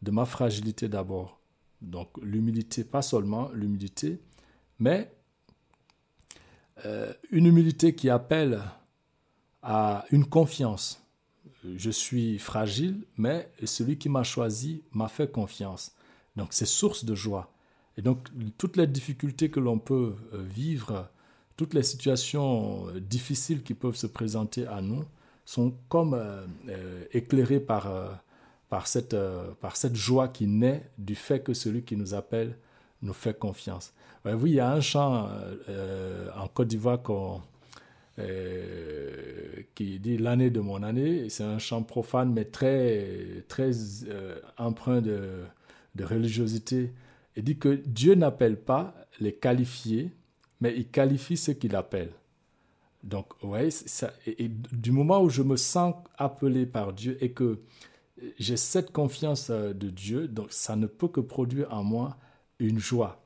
de ma fragilité d'abord. Donc l'humilité, pas seulement l'humilité, mais euh, une humilité qui appelle à une confiance. Je suis fragile, mais celui qui m'a choisi m'a fait confiance. Donc c'est source de joie. Et donc toutes les difficultés que l'on peut euh, vivre, toutes les situations euh, difficiles qui peuvent se présenter à nous sont comme éclairées par par cette, euh, par cette joie qui naît du fait que celui qui nous appelle nous fait confiance. Vous il y a un chant euh, en Côte d'Ivoire euh, qui dit l'année de mon année. C'est un chant profane, mais très, très empreint de, de religiosité. Il dit que Dieu n'appelle pas les qualifiés, mais il qualifie ceux qu'il appelle. Donc, ouais, ça, et, du moment où je me sens appelé par Dieu et que j'ai cette confiance euh, de Dieu, donc ça ne peut que produire en moi une joie.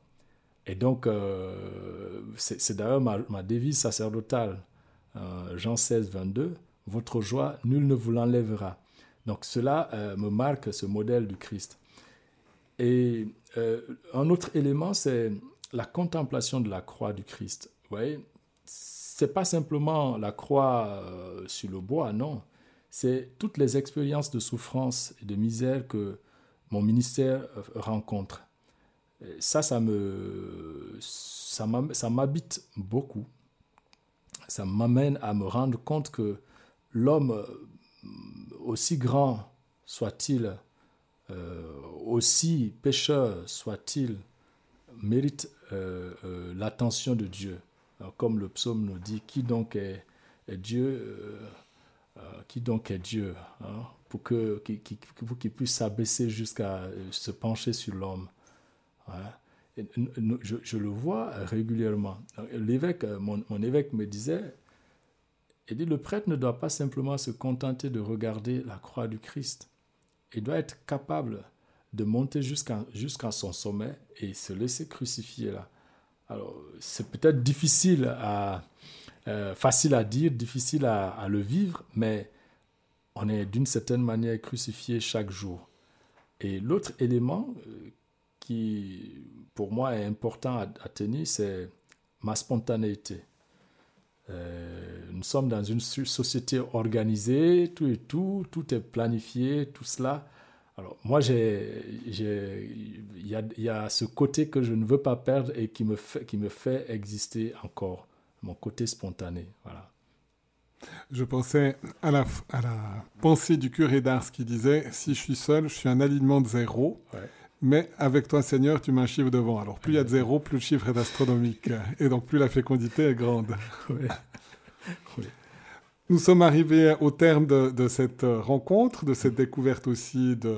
Et donc, euh, c'est d'ailleurs ma, devise sacerdotale, euh, Jean 16, 22, Votre joie, nul ne vous l'enlèvera. Donc cela me marque ce modèle du Christ. Et un autre élément, c'est la contemplation de la croix du Christ. Vous voyez, c'est pas simplement la croix sur le bois, non c'est toutes les expériences de souffrance et de misère que mon ministère euh, rencontre. Ça, ça me, ça m'habite beaucoup. Ça m'amène à me rendre compte que l'homme, euh, aussi grand soit-il, euh, aussi pécheur soit-il, mérite l'attention de Dieu. comme le psaume nous dit, qui donc est, Dieu euh, qui donc est Dieu, hein, pour qu'il qui, puisse s'abaisser jusqu'à euh, se pencher sur l'homme. Hein. Je, le vois régulièrement. L'évêque, euh, mon, évêque me disait, il dit, le prêtre ne doit pas simplement se contenter de regarder la croix du Christ. Il doit être capable de monter jusqu'à jusqu'à son sommet et se laisser crucifier là. Alors, c'est peut-être difficile à, euh, facile à dire, difficile à, le vivre, mais on est d'une certaine manière crucifié chaque jour. Et l'autre élément euh, qui, pour moi, est important à, tenir, c'est ma spontanéité. Euh, nous sommes dans une société organisée, tout et tout, tout est planifié, tout cela. Alors, moi, il y a, y a, ce côté que je ne veux pas perdre et qui me fait, qui me fait exister encore mon côté spontané. Voilà. Je pensais à la, à la pensée du curé d'Ars qui disait Si je suis seul, je suis un alignement de zéro. Mais avec toi, Seigneur, tu mets un chiffre devant. Alors, plus il y a de zéro, plus le chiffre est astronomique. Et donc, plus la fécondité est grande. [laughs] Nous sommes arrivés au terme de, cette rencontre, de cette découverte aussi de,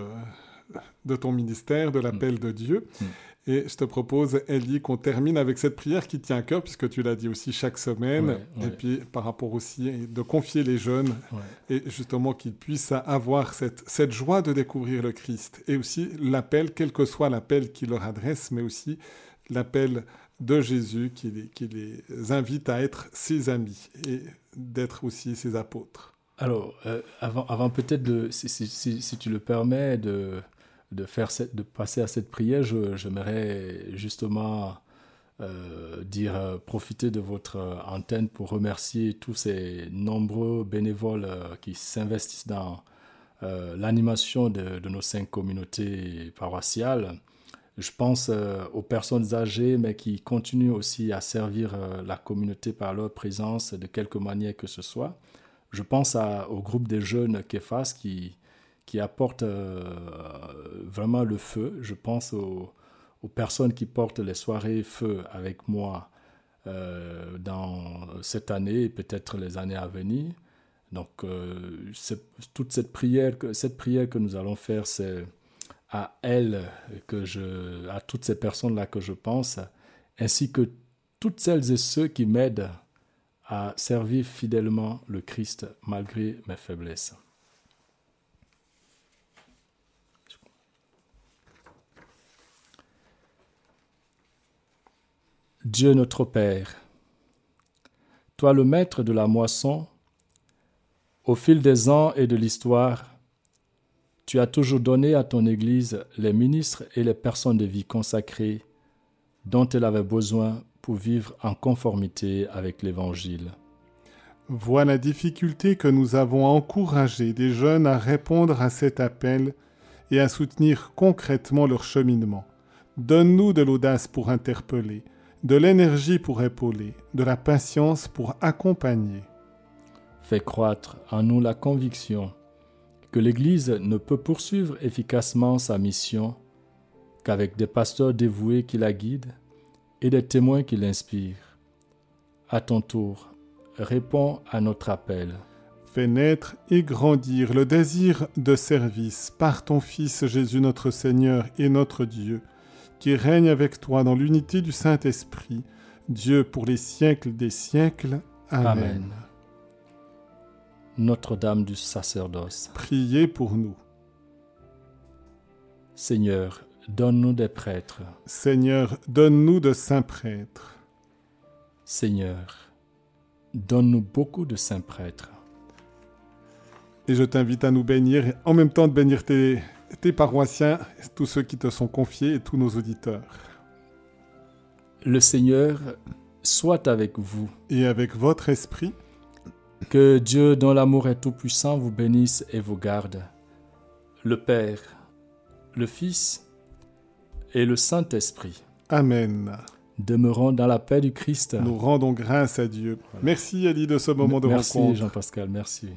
de ton ministère, de l'appel de Dieu. Mm. Et je te propose, Ellie, qu'on termine avec cette prière qui tient à cœur, puisque tu l'as dit aussi chaque semaine. Ouais, ouais. Et puis, par rapport aussi, de confier les jeunes, Ouais. et justement qu'ils puissent avoir cette, cette joie de découvrir le Christ. Et aussi l'appel, quel que soit l'appel qu'il leur adresse, mais aussi l'appel de Jésus qui les, invite à être ses amis et d'être aussi ses apôtres. Alors, euh, avant, peut-être de, si, tu le permets, de, de, faire de passer à cette prière, j'aimerais justement euh, dire, euh, profiter de votre antenne pour remercier tous ces nombreux bénévoles qui s'investissent dans l'animation de, de nos cinq communautés paroissiales. Je pense euh, aux personnes âgées, mais qui continuent aussi à servir euh, la communauté par leur présence de quelque manière que ce soit. Je pense au groupe des jeunes Kefas qui, qui apportent euh, vraiment le feu. Je pense aux, aux personnes qui portent les soirées feu avec moi dans cette année et peut-être les années à venir. Donc, toute cette prière, cette prière que nous allons faire, c'est à que je, à toutes ces personnes-là que je pense, ainsi que toutes celles et ceux qui m'aident à servir fidèlement le Christ malgré mes faiblesses. Dieu notre Père, toi le maître de la moisson, au fil des ans et de l'histoire, tu as toujours donné à ton Église les ministres et les personnes de vie consacrées dont elle avait besoin pour vivre en conformité avec l'Évangile. Vois la difficulté que nous avons à encourager des jeunes à répondre à cet appel et à soutenir concrètement leur cheminement. Donne-nous de l'audace pour interpeller, de l'énergie pour épauler, de la patience pour accompagner. Fais croître en nous la conviction que l'Église ne peut poursuivre efficacement sa mission qu'avec des pasteurs dévoués qui la guident et des témoins qui l'inspirent. À ton tour, réponds à notre appel. Fais naître et grandir le désir de service par ton Fils Jésus notre Seigneur et notre Dieu, qui règne avec toi dans l'unité du Saint-Esprit, Dieu pour les siècles des siècles. Amen. Amen. Notre-Dame du sacerdoce. Priez pour nous. Seigneur, donne-nous des prêtres. Seigneur, donne-nous de saints prêtres. Seigneur, donne-nous beaucoup de saints prêtres. Et je t'invite à nous bénir, et en même temps de bénir tes, tes paroissiens, tous ceux qui te sont confiés et tous nos auditeurs. Le Seigneur soit avec vous. Et avec votre esprit, Que Dieu, dont l'amour est tout-puissant, vous bénisse et vous garde. Le Père, le Fils et le Saint-Esprit Amen. demeurons dans la paix du Christ. Nous rendons grâce à Dieu. Merci Ali de ce moment de Merci rencontre. Jean-Pascal, merci.